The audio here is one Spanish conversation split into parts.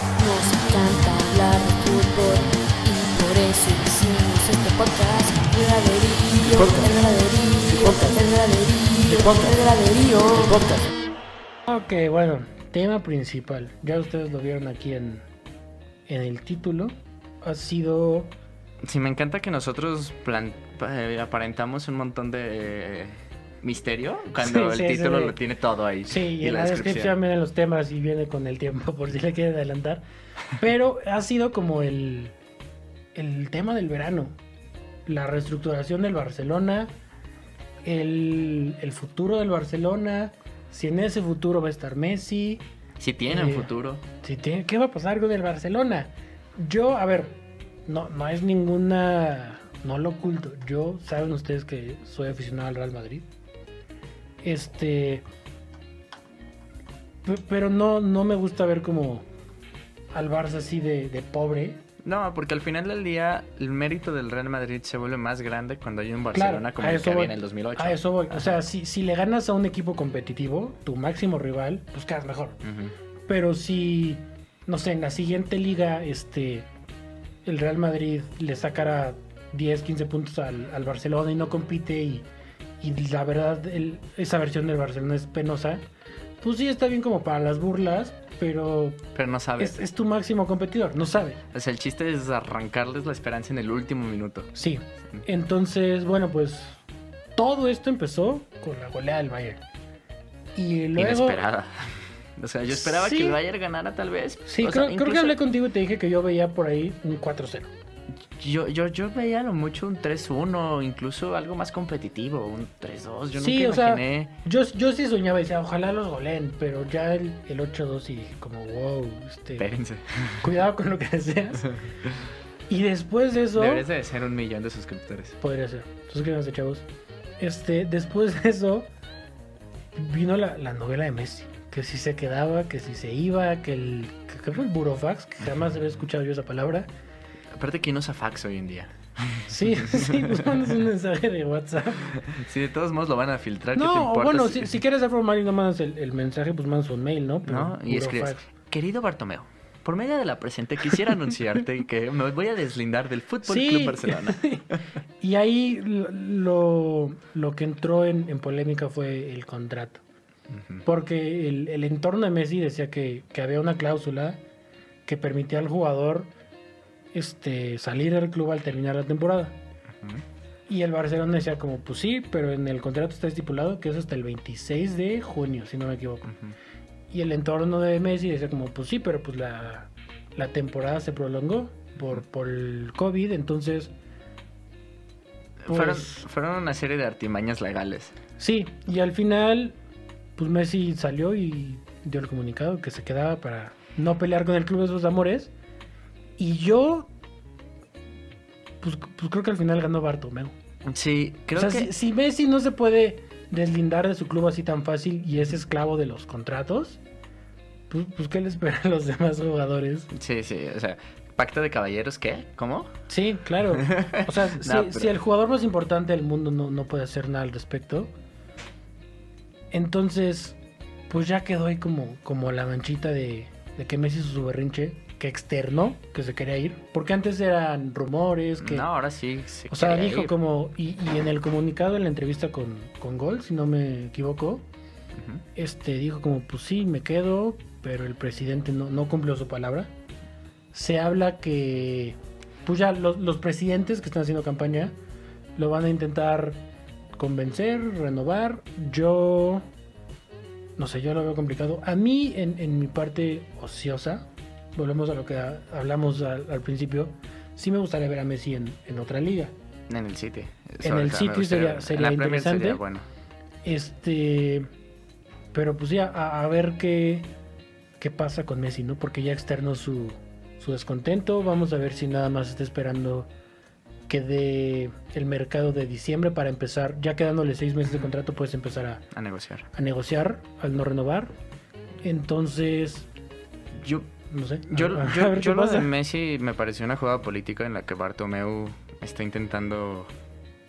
Nos encanta hablar de fútbol y por eso hicimos este podcast. El graderío, el graderío, el graderío, el graderío. Ok, bueno, tema principal. Ya ustedes lo vieron aquí en, en el título. Ha sido. Sí, me encanta que nosotros plan- eh, aparentamos un montón de eh, misterio cuando Sí, el sí, título sí. lo tiene todo ahí. Sí, y, en la descripción vienen los temas y viene con el tiempo, por si le quieren adelantar. Pero ha sido como el, el tema del verano. La reestructuración del Barcelona. El, el futuro del Barcelona. Si en ese futuro va a estar Messi. Si tiene un Eh, futuro. Si tiene- ¿Qué va a pasar con el Barcelona? Yo, a ver, no, no es ninguna. No lo oculto. Yo, saben ustedes que soy aficionado al Real Madrid. Este. pe- Pero no, no me gusta ver como al Barça así de, de pobre. No, porque al final del día el mérito del Real Madrid se vuelve más grande cuando hay un Claro, Barcelona como el que había en el 2008. A eso voy. O sea, Ajá. si, si le ganas a un equipo competitivo, tu máximo rival, pues quedas mejor. Pero si, no sé, en la siguiente liga, este, el Real Madrid le sacara 10, 15 puntos al, al Barcelona y no compite y, y la verdad el- esa versión del Barcelona es penosa, pues sí está bien como para las burlas, pero Pero no sabes. es, es tu máximo competidor, no sabe. O sea, el chiste es arrancarles la esperanza en el último minuto. Sí, entonces, bueno, pues todo esto empezó con la goleada del Bayern. Y luego... Inesperada. O sea, yo esperaba Sí. que el Bayern ganara tal vez. Sí, O creo, sea, creo que hablé contigo y te dije que yo veía por ahí un 4-0. Yo, yo, yo veía lo mucho un 3-1, incluso algo más competitivo, un 3-2. Yo Sí, nunca o sea, imaginé. Yo, yo sí soñaba y decía, ojalá los goleen, pero ya el, el 8-2 y dije como, wow, este, Espérense. cuidado con lo que deseas. y después de eso, Deberías de ser un millón de suscriptores. podría ser. Suscríbanse, chavos. Este, después de eso, vino la, la novela de Messi. Que si se quedaba, que si se iba, que el, que, que fue el burofax, que jamás había escuchado yo esa palabra. Aparte, ¿quién usa fax hoy en día? Sí, sí, nos mandas un mensaje de WhatsApp. Si de todos modos lo van a filtrar, ¿qué te No, importa? bueno, si, si quieres ser formal y no mandas el, el mensaje, pues mandas un mail, ¿no? Pero ¿No? Y escribes, burofax. querido Bartomeo, por medio de la presente quisiera anunciarte que me voy a deslindar del Fútbol Sí. Club Barcelona. Y ahí lo, lo, que entró en, en polémica fue el contrato. Porque el, el entorno de Messi decía que, que había una cláusula que permitía al jugador este, salir del club al terminar la temporada. Y el Barcelona decía como, pues sí, pero en el contrato está estipulado que es hasta el 26 de junio, si no me equivoco. Y el entorno de Messi decía como, pues sí, pero pues la, la temporada se prolongó por, por el COVID, entonces... pues, Fueron, fueron una serie de artimañas legales. Sí, y al final, pues Messi salió y dio el comunicado que se quedaba para no pelear con el club de sus amores. Y yo, pues, pues creo que al final ganó Bartomeu. Sí, creo o sea, que... si, si Messi no se puede deslindar de su club así tan fácil y es esclavo de los contratos, pues, pues ¿qué le espera a los demás jugadores? Sí, sí, o sea, pacto de caballeros, ¿qué? ¿Cómo? Sí, claro. O sea, si, No, pero- si el jugador más importante del mundo no, no puede hacer nada al respecto, entonces, pues ya quedó ahí como, como la manchita de, de que Messi hizo su berrinche, que externó, que se quería ir. Porque antes eran rumores, que... No, ahora sí. se o sea, dijo ir. como... Y, y en el comunicado, en la entrevista con, con Gol, si no me equivoco, este dijo como, pues sí, me quedo, pero el presidente no, no cumplió su palabra. Se habla que, pues ya los, los presidentes que están haciendo campaña lo van a intentar convencer, renovar. Yo, no sé, yo lo veo complicado. A mí, en, en mi parte ociosa, volvemos a lo que hablamos al, al principio, sí me gustaría ver a Messi en, en otra liga. En el City. En el City sería- sería En la Premier interesante. sería bueno. Este. Pero pues ya, a, a ver qué, qué pasa con Messi, ¿no? Porque ya externó su, su descontento. Vamos a ver si nada más está esperando que dé el mercado de diciembre para empezar. Ya quedándole seis meses de contrato, puedes empezar a, A negociar. a negociar al no renovar. Entonces, Yo, no sé. yo, a- yo, yo lo de Messi me pareció una jugada política en la que Bartomeu está intentando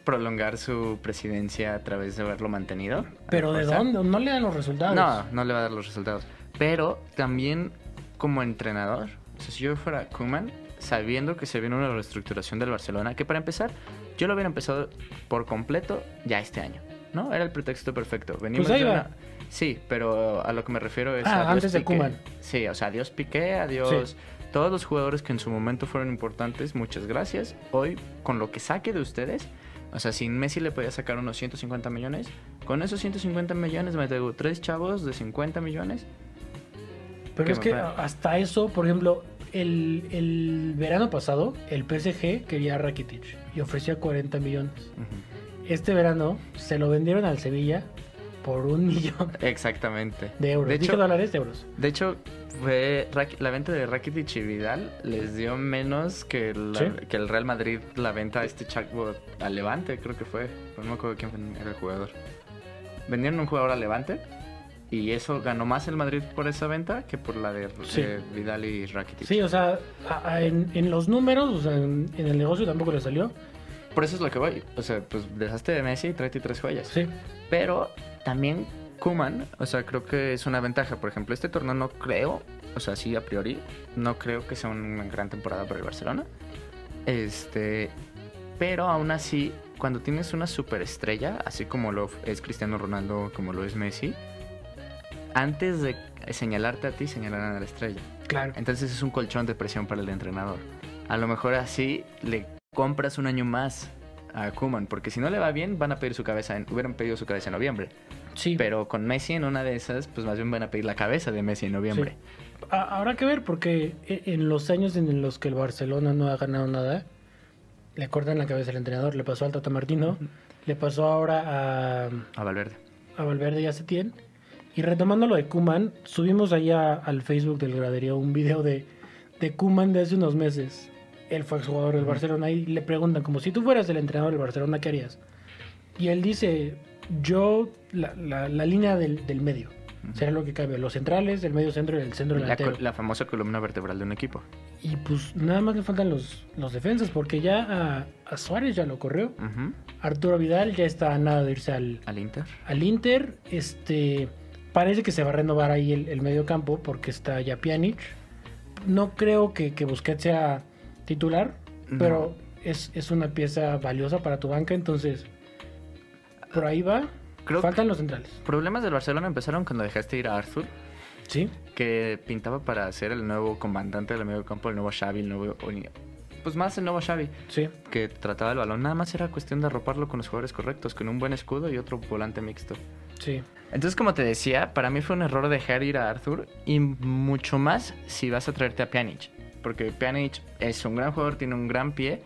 prolongar su presidencia a través de haberlo mantenido. Pero ¿de dónde? No le dan los resultados. No, no le va a dar los resultados. Pero también como entrenador, O sea, si yo fuera Kuman, sabiendo que se viene una reestructuración del Barcelona, que para empezar, yo lo hubiera empezado por completo ya este año, ¿no? Era el pretexto perfecto. Venimos Pues ahí de va. Sí, pero a lo que me refiero es... Ah, adiós antes de. Koeman. Sí, o sea, adiós Piqué, adiós... Todos los jugadores que en su momento fueron importantes, muchas gracias. Hoy, con lo que saque de ustedes, o sea, si Messi le podía sacar unos 150 millones, con esos 150 millones me traigo tres chavos de 50 millones. Pero ¿Qué es que hasta eso, por ejemplo, el, el verano pasado, el PSG quería a Rakitic y ofrecía 40 millones. Este verano se lo vendieron al Sevilla por un millón Exactamente. de euros. De hecho, dólares de euros. de hecho fue la venta de Rakitic y Vidal les dio menos que, la- Sí. que el Real Madrid la venta a este Chaco al Levante, creo que fue. No me acuerdo quién era el jugador. Vendieron un jugador al Levante y eso ganó más el Madrid por esa venta que por la de, Sí. de Vidal y Rakitic. Sí, o sea, a- a- en, en los números, o sea, en, en el negocio tampoco le salió. Por eso es lo que voy. O sea, pues dejaste de Messi y tráete tres joyas. Sí, Pero también Kuman, o sea, creo que es una ventaja. Por ejemplo, este torneo no creo, o sea, sí a priori, no creo que sea una gran temporada para el Barcelona. Este, pero aún así, cuando tienes una superestrella, así como lo es Cristiano Ronaldo, como lo es Messi, antes de señalarte a ti, señalarán a la estrella. claro. Entonces es un colchón de presión para el entrenador. A lo mejor así le compras un año más a Kuman, porque si no le va bien, van a pedir su cabeza, en- hubieran pedido su cabeza en noviembre. Sí, Pero con Messi en una de esas, pues más bien van a pedir la cabeza de Messi en noviembre. A- Habrá que ver porque e- en los años en los que el Barcelona no ha ganado nada, le cortan la cabeza al entrenador. Le pasó al Tata Martino, le pasó ahora a, A Valverde. a Valverde y a Setién. Y retomando lo de Kuman, subimos allá al Facebook del graderío un video de, de Kuman de hace unos meses. Él fue exjugador del. Barcelona y le preguntan, como si tú fueras el entrenador del Barcelona, ¿qué harías? Y él dice, yo, la, la- la línea del, del medio, Ujú. será lo que cabe, los centrales, el medio centro y el centro La, delantero. co- la famosa columna vertebral de un equipo. Y pues nada más le faltan los, los defensas, porque ya a, a Suárez ya lo corrió. Arturo Vidal ya está a nada de irse al, Al Inter. al Inter. Este parece que se va a renovar ahí el, el medio campo porque está ya Pjanic. No creo que, que Busquets sea titular, No. pero es, es una pieza valiosa para tu banca, entonces por ahí va. Creo Faltan los centrales. Problemas del Barcelona empezaron cuando dejaste ir a Arthur, Sí, que pintaba para ser el nuevo comandante del medio campo, el nuevo Xavi, el nuevo... Pues más el nuevo Xavi. sí. que trataba el balón. Nada más era cuestión de arroparlo con los jugadores correctos, con un buen escudo y otro volante mixto. Sí, Entonces, como te decía, para mí fue un error dejar ir a Arthur y mucho más si vas a traerte a Pjanic. Porque Pjanic es un gran jugador, tiene un gran pie,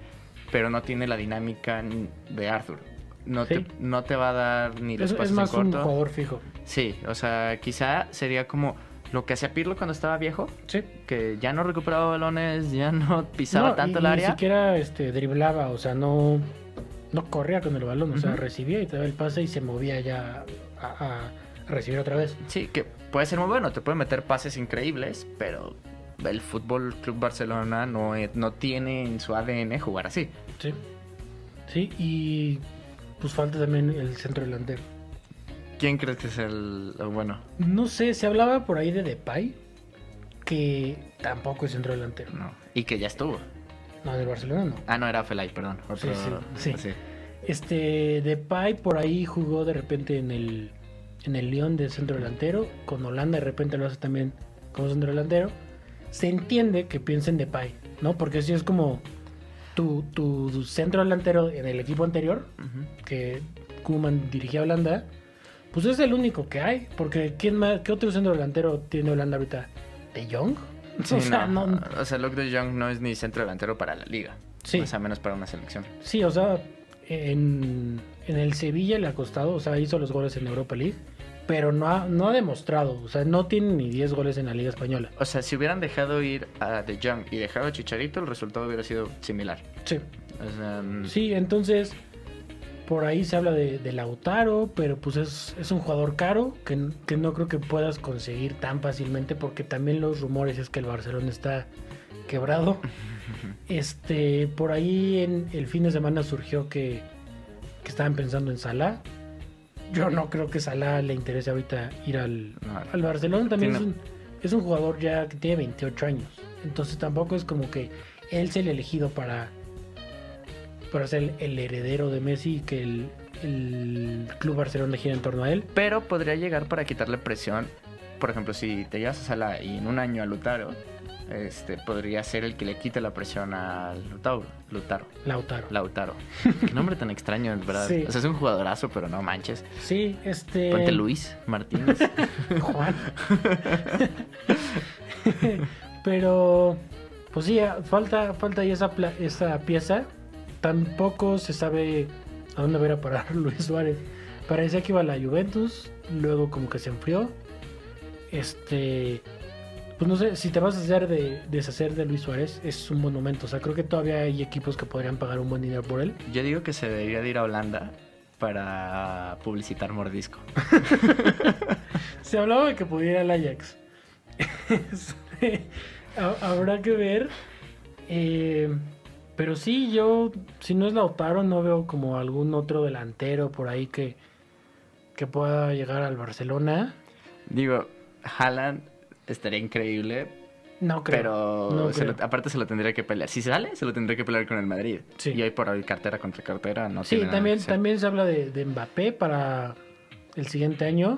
pero no tiene la dinámica de Arthur. No, Sí. te, no te va a dar ni los es, es pases más en un corto. jugador fijo. Sí, o sea, quizá sería como lo que hacía Pirlo cuando estaba viejo, Sí. que ya no recuperaba balones, ya no pisaba No, tanto y el área. Ni siquiera este, driblaba, o sea, no, no corría con el balón, o sea, recibía y te daba el pase y se movía ya a, a recibir otra vez. Sí, que puede ser muy bueno, te puede meter pases increíbles, pero el Fútbol Club Barcelona no, e- no tiene en su ADN jugar así. Sí. Sí, y pues falta también el centro delantero. ¿Quién crees que es el, bueno? No sé, se hablaba por ahí de Depay, que tampoco es centro delantero. No. Y que ya estuvo. No, del Barcelona no. Ah, no, era Felay, perdón. Otro- Sí, sí, sí. Este, Depay por ahí jugó de repente en el, en el Lyon de centro delantero. Con Holanda de repente lo hace también como centro delantero. Se entiende que piensa en Depay, ¿no? Porque si es como tu, tu centro delantero en el equipo anterior, que Koeman dirigía a Holanda, pues es el único que hay. Porque ¿quién más, ¿qué otro centro delantero tiene Holanda ahorita? ¿De Jong? Sí, o sea, no, no- O sea, Luke de Jong no es ni centro delantero para la liga. Sí. O sea, menos para una selección. Sí, o sea, en, en el Sevilla le ha costado, o sea, hizo los goles en Europa League, pero no ha, no ha demostrado, o sea, no tiene ni 10 goles en la Liga Española. O sea, si hubieran dejado ir a De Jong y dejado a Chicharito, el resultado hubiera sido similar. Sí, O sea, mm, sí, entonces por ahí se habla de, de Lautaro, pero pues es, es un jugador caro que, que no creo que puedas conseguir tan fácilmente porque también los rumores es que el Barcelona está quebrado. Este, por ahí en el fin de semana surgió que, que estaban pensando en Salah. Yo no creo que Salah le interese ahorita ir al, No. al Barcelona. También es un, es un jugador ya que tiene 28 años. Entonces tampoco es como que él sea el elegido para, para ser el, el heredero de Messi y que el, el Club Barcelona gira en torno a él. Pero podría llegar para quitarle presión. Por ejemplo, si te llevas a Sala y en un año a Lutaro, este, podría ser el que le quite la presión a Lutaro. Lutaro. Lautaro. Lautaro. Qué nombre tan extraño, verdad. Sí. O sea, es un jugadorazo, pero no manches. Sí, este... Ponte Luis Martínez. Juan. Pero, pues sí, falta, falta ahí esa, pla- esa pieza. Tampoco se sabe a dónde va a parar Luis Suárez. Parecía que iba a la Juventus, luego como que se enfrió. Este, pues no sé, si te vas a hacer de deshacer de Luis Suárez, es un buen momento. O sea, creo que todavía hay equipos que podrían pagar un buen dinero por él. Yo digo que se debería de ir a Holanda para publicitar Mordisco. Se hablaba de que pudiera el Ajax. Este, ha- Habrá que ver. Eh, pero sí, yo, si no es Lautaro, no veo como algún otro delantero por ahí que, que pueda llegar al Barcelona. Digo, Haaland estaría increíble, No creo. pero no se lo- creo. aparte se lo tendría que pelear. Si sale, se lo tendría que pelear con el Madrid. Sí. Y hoy por hoy cartera contra cartera no Sí, tiene también, también se habla de, de Mbappé para el siguiente año.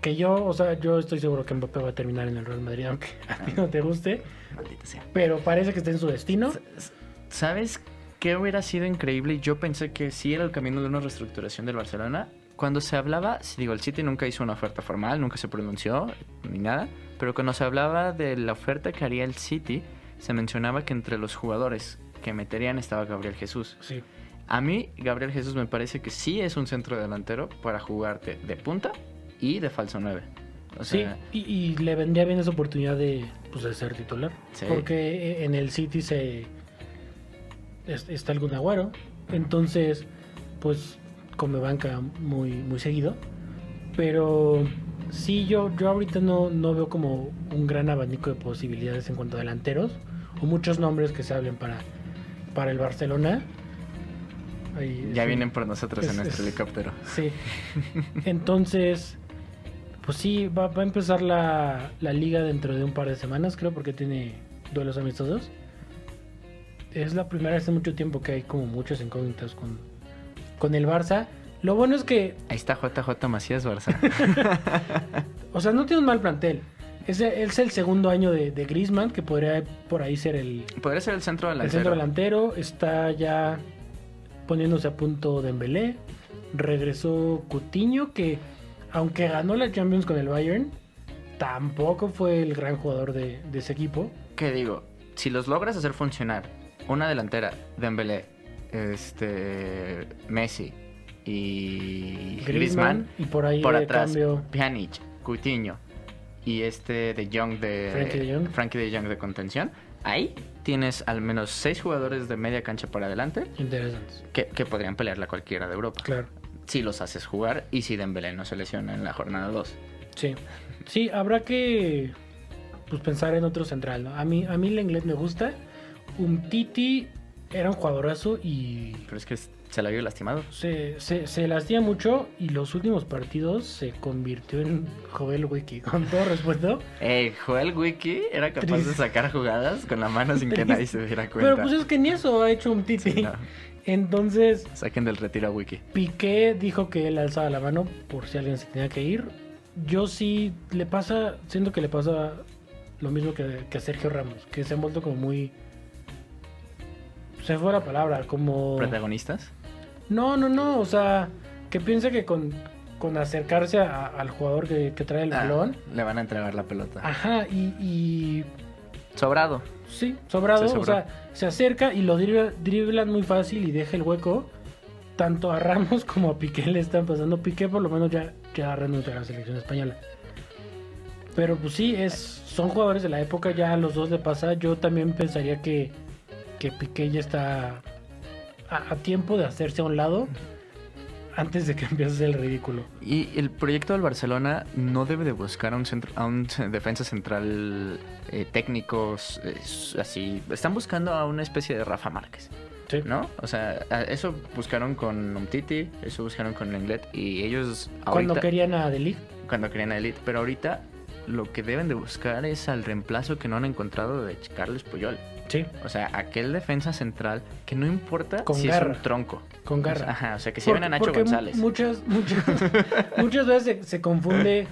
Que yo, o sea, yo estoy seguro que Mbappé va a terminar en el Real Madrid, aunque a ti no te guste. Maldita sea. Pero parece que está en su destino. ¿Sabes qué hubiera sido increíble? Yo pensé que sí era el camino de una reestructuración del Barcelona. Cuando se hablaba, digo, el City nunca hizo una oferta formal, nunca se pronunció ni nada, pero cuando se hablaba de la oferta que haría el City, se mencionaba que entre los jugadores que meterían estaba Gabriel Jesús. Sí. A mí, Gabriel Jesús me parece que sí es un centro delantero para jugarte de punta y de falso 9. O Sí, y, y le vendría bien esa oportunidad de, pues, de ser titular. Sí. Porque en el City se es- está el Kun Agüero. Entonces, pues come banca muy, muy seguido. Pero sí, yo, yo ahorita no, no veo como un gran abanico de posibilidades en cuanto a delanteros. O muchos nombres que se hablen para, para el Barcelona. Ahí ya es vienen por nosotros es- en nuestro es- helicóptero. Sí. Entonces, pues sí, va, va a empezar la, la liga dentro de un par de semanas, creo, porque tiene duelos amistosos. Es la primera vez en mucho tiempo que hay como muchos incógnitas con, con el Barça. Lo bueno es que, Ahí está JJ Macías Barça. o sea, no tiene un mal plantel. Es, es el segundo año de, de Griezmann, que podría por ahí ser el, Podría ser el centro el delantero. centro delantero. Está ya poniéndose a punto Dembélé. Regresó Cutiño, que aunque ganó la Champions con el Bayern, tampoco fue el gran jugador de, de ese equipo. que digo, si los logras hacer funcionar, una delantera, Dembélé, este, Messi y Griezmann, y por ahí por de atrás, cambio Pjanic, Coutinho y este de Jong de Frankie de Jong. Frankie de Jong de contención, ahí tienes al menos seis jugadores de media cancha para adelante interesantes. que, que podrían pelearla cualquiera de Europa. Claro, Si los haces jugar y si Dembélé no se lesiona en la jornada 2. sí. Sí, habrá que pues, pensar en otro central. ¿no? A mí, a mí el inglés me gusta. Un Titi era un jugadorazo y Pero es que se la vio lastimado. se, se, se lastima mucho y los últimos partidos se convirtió en Joel Wiki, con todo respeto. Eh, Joel Wiki era capaz Triste. de sacar jugadas con la mano sin que nadie se diera cuenta. Pero pues es que ni eso ha hecho un Titi. Sí, no. Entonces, Saquen del retiro a Wiki. Piqué dijo que él alzaba la mano por si alguien se tenía que ir. Yo sí le pasa, siento que le pasa lo mismo que, que a Sergio Ramos, que se ha vuelto como muy... Se fue la palabra, como... ¿Protagonistas? No, no, no, o sea, que piensa que con, con acercarse a- al jugador que, que trae el Ah, balón, le van a entregar la pelota. ajá, y, y Sobrado. sí, sobrado, Se o sea, se acerca y lo dribla- driblan muy fácil y deja el hueco. Tanto a Ramos como a Piqué le están pasando. Piqué por lo menos ya, ya renunció a la selección española. Pero pues sí, es, son jugadores de la época, ya a los dos le pasa. Yo también pensaría que, que Piqué ya está a, a tiempo de hacerse a un lado antes de que empiece a hacer el ridículo. Y el proyecto del Barcelona no debe de buscar a un, centro, a un defensa central eh, técnico eh, así. Están buscando a una especie de Rafa Márquez, Sí. ¿no? O sea, eso buscaron con Umtiti, eso buscaron con Lenglet y ellos Cuando querían a Delic, cuando querían a Elite, pero ahorita lo que deben de buscar es al reemplazo que no han encontrado de Carles Puyol. Sí, O sea, aquel defensa central que no importa Con si garra. es un tronco. con O sea, garra. ajá, o sea, que si ven a Nacho González. Muchas, muchas, muchas veces se, se confunde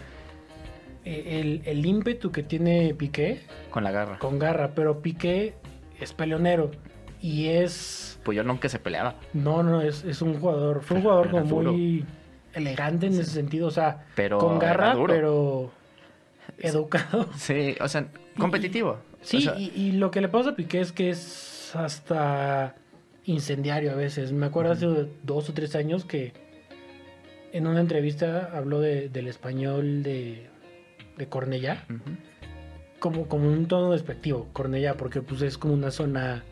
eh, el, el ímpetu que tiene Piqué Con la garra. con garra, pero Piqué es peleonero y es... Puyol nunca se peleaba. No, no, es, es un jugador, fue un jugador como muy elegante en ese sentido, o sea, Pero con garra, pero educado. Sí, o sea, competitivo. Sí, O sea, y, y lo que le pasa a Piqué es que es hasta incendiario a veces. Me acuerdo hace dos o tres años que en una entrevista habló de- del español de, de Cornellá como, como un tono despectivo, Cornellá, porque pues es como una zona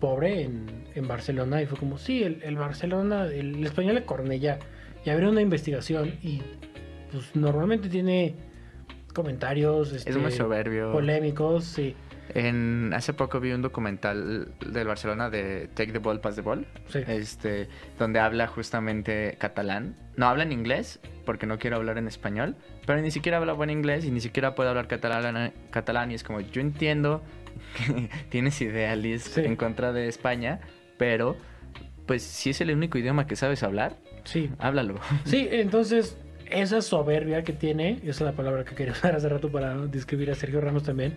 pobre en, en Barcelona y fue como, sí, el, el Barcelona, el, el español de Cornellá. Y abrió una investigación y pues normalmente tiene comentarios Es este, muy soberbio. polémicos, sí. En, hace poco vi un documental del Barcelona de Take the Ball, Pass the Ball, Sí. este, donde habla justamente catalán. No habla en inglés, porque no quiere hablar en español, pero ni siquiera habla buen inglés y ni siquiera puede hablar catalán, catalán y es como, yo entiendo que tienes ideales Sí. en contra de España, pero pues si es el único idioma que sabes hablar, Sí, háblalo. sí, entonces esa soberbia que tiene, esa es la palabra que quería usar hace rato para describir a Sergio Ramos también,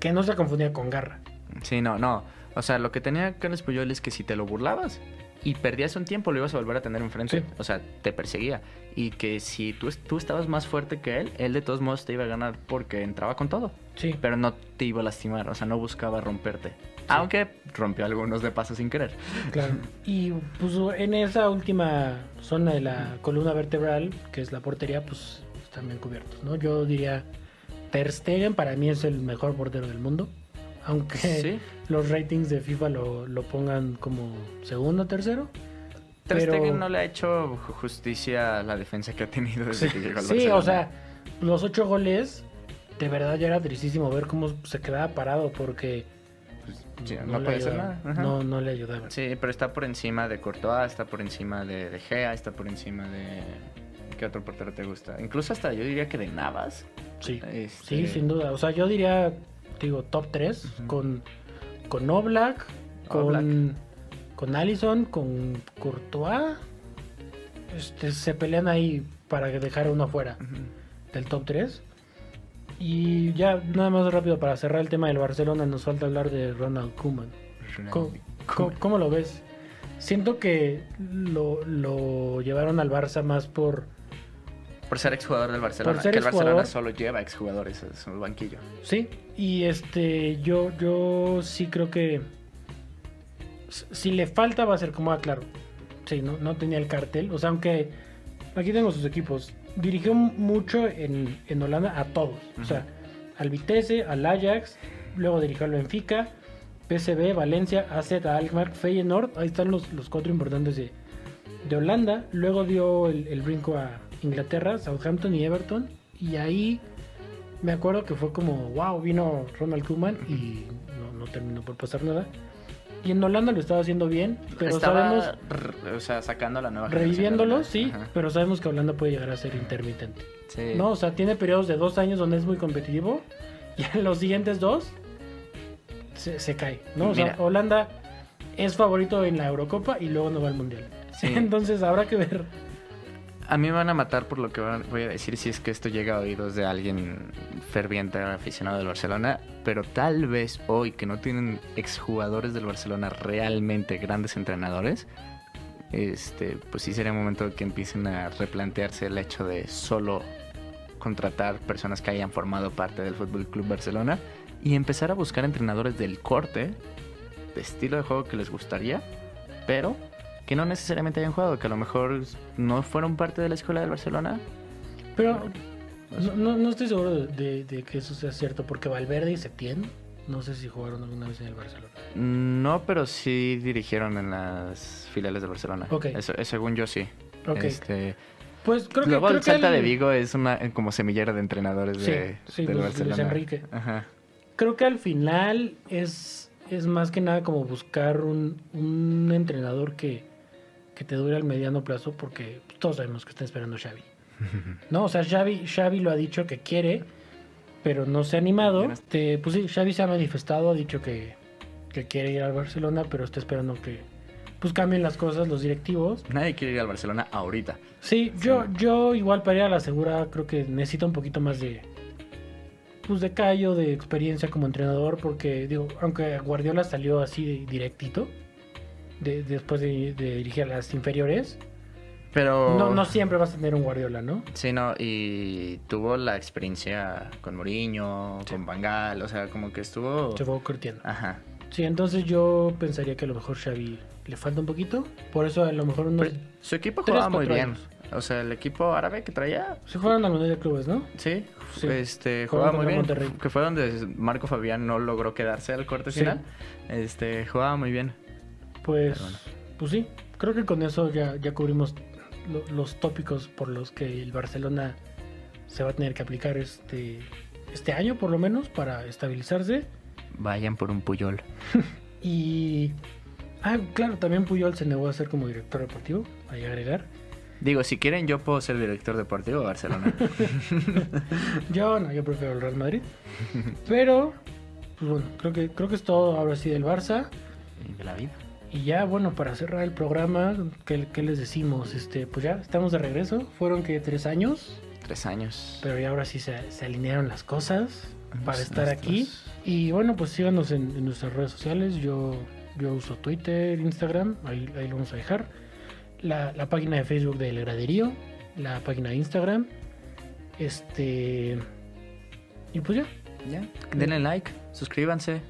que no se confundía con garra. Sí, no, no. O sea, lo que tenía Carlos Puyol es que si te lo burlabas y perdías un tiempo, lo ibas a volver a tener enfrente. Sí. O sea, te perseguía. Y que si tú, tú estabas más fuerte que él, él de todos modos te iba a ganar porque entraba con todo. Sí, Pero no te iba a lastimar, o sea, no buscaba romperte. Aunque rompió algunos de paso sin querer. claro. Y pues en esa última zona de la columna vertebral, que es la portería, pues están bien cubiertos, ¿no? Yo diría Ter Stegen para mí es el mejor portero del mundo, aunque Sí. los ratings de FIFA lo, lo pongan como segundo o tercero. Ter Pero- Stegen no le ha hecho ju- justicia a la defensa que ha tenido desde Sí, que llegó al sí, Barcelona. o sea, los ocho goles, de verdad ya era tristísimo ver cómo se quedaba parado porque no, puede hacer ayudaba. nada. Ajá. No, no le ayudaba. Sí, pero está por encima de Courtois, está por encima de, de Gea, está por encima de... ¿Qué otro portero te gusta? Incluso hasta yo diría que de Navas. Sí, Este- sí, sin duda. O sea, yo diría, digo, top 3 Ujú. con, con Oblak, con, con Allison, con Courtois. Este, se pelean ahí para dejar uno afuera Ujú. del top 3. Y ya, nada más rápido para cerrar el tema del Barcelona, nos falta hablar de Ronald Koeman. ¿Cómo, lo ves? Siento que lo, lo llevaron al Barça más por... Por ser exjugador del Barcelona. Por ser que el Barcelona solo lleva exjugadores en su banquillo. Sí, y este, yo, yo sí creo que si le falta va a ser como, ah, claro, sí, no, no tenía el cartel, o sea, aunque aquí tengo sus equipos, dirigió mucho en, en Holanda a todos, o sea, al Vitesse, al Ajax, luego dirigió al Benfica, PSV, Valencia, AZ, Alkmaar, Feyenoord, ahí están los, los cuatro importantes de, de Holanda, luego dio el, el brinco a Inglaterra, Southampton y Everton, y ahí me acuerdo que fue como, wow, vino Ronald Koeman y no, no terminó por pasar nada. Y en Holanda lo estaba haciendo bien, pero Estaba, sabemos, o sea, sacando la nueva reviviéndolo, sí, Ajá. pero sabemos que Holanda puede llegar a ser intermitente. Sí. No, o sea, tiene periodos de dos años donde es muy competitivo y en los siguientes dos se, se cae, ¿no? O sea. Holanda es favorito en la Eurocopa y luego no va al Mundial. Sí. Entonces habrá que ver. A mí me van a matar por lo que voy a decir si es que esto llega a oídos de alguien ferviente aficionado del Barcelona, pero tal vez hoy que no tienen exjugadores del Barcelona realmente grandes entrenadores, este, pues sí sería momento que empiecen a replantearse el hecho de solo contratar personas que hayan formado parte del Fútbol Club Barcelona y empezar a buscar entrenadores del corte, de estilo de juego que les gustaría, pero que no necesariamente hayan jugado, que a lo mejor no fueron parte de la escuela del Barcelona. Pero no, no- no estoy seguro de, de- de que eso sea cierto, porque Valverde y Setién, no sé si jugaron alguna vez en el Barcelona. No, pero sí dirigieron en las filiales del Barcelona. Ok. Eso, eh, según yo sí. Ok, Este, pues creo que... luego creo que Salta al- de Vigo es una eh, como semillera de entrenadores Sí, de, sí, del Luis- Barcelona. Luis Enrique. Ajá. Creo que al final es, es más que nada como buscar un, un entrenador que, que te dure al mediano plazo, porque todos sabemos que está esperando Xavi. No, o sea, Xavi, Xavi lo ha dicho que quiere pero no se ha animado. Este, pues sí, Xavi se ha manifestado, ha dicho que, que quiere ir al Barcelona, pero está esperando que pues cambien las cosas los directivos. Nadie quiere ir al Barcelona ahorita. Sí, yo, yo igual para ir a la segura creo que necesita un poquito más de pues de callo, de experiencia como entrenador, porque digo, aunque Guardiola salió así directito de- después de, de dirigir a las inferiores, Pero... no, no siempre vas a tener un Guardiola, ¿no? Sí, no, y tuvo la experiencia con Mourinho, con Bangal, o sea, como que estuvo... Se fue curtiendo. Ajá. Sí, entonces yo pensaría que a lo mejor Xavi le falta un poquito, por eso a lo mejor unos... Pero su equipo jugaba muy bien. años. O sea, el equipo árabe que traía, Se fueron al Mundial de Clubes, ¿no? sí, Sí. este, jugaba muy bien. Monterrey. Que fue donde Marco Fabián no logró quedarse al corte Sí. final. Este, jugaba muy bien. Pues, pues sí, creo que con eso ya, ya cubrimos lo- los tópicos por los que el Barcelona se va a tener que aplicar este, este año por lo menos para estabilizarse. Vayan por un Puyol. Y, ah, claro, también Puyol se negó a ser como director deportivo, ahí agregar. Digo, si quieren, yo puedo ser director deportivo de Barcelona. Yo no, yo prefiero el Real Madrid. Pero, pues bueno, creo que, creo que es todo ahora sí del Barça. Y de la vida. Y ya, bueno, para cerrar el programa, ¿qué, qué les decimos? Este, pues ya estamos de regreso. Fueron que tres años. Tres años. Pero ya ahora sí se, se alinearon las cosas para estar aquí. Y bueno, pues síganos en, en nuestras redes sociales. Yo, yo uso Twitter, Instagram, ahí, ahí lo vamos a dejar. La, la página de Facebook del Graderío, la página de Instagram. Este. Y pues ya, Ya. Denle like, suscríbanse,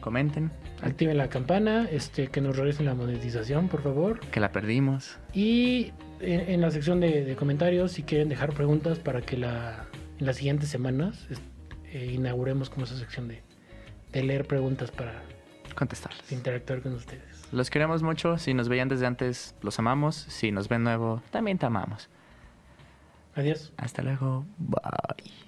comenten. Activen la campana, este, que nos regresen la monetización, por favor. Que la perdimos. Y en, en la sección de, de comentarios, si quieren dejar preguntas para que la, en las siguientes semanas eh, inauguremos como esa sección de, de leer preguntas para Contestarles. interactuar con ustedes. Los queremos mucho. Si nos veían desde antes, los amamos. Si nos ven nuevo, también te amamos. Adiós. Hasta luego. Bye.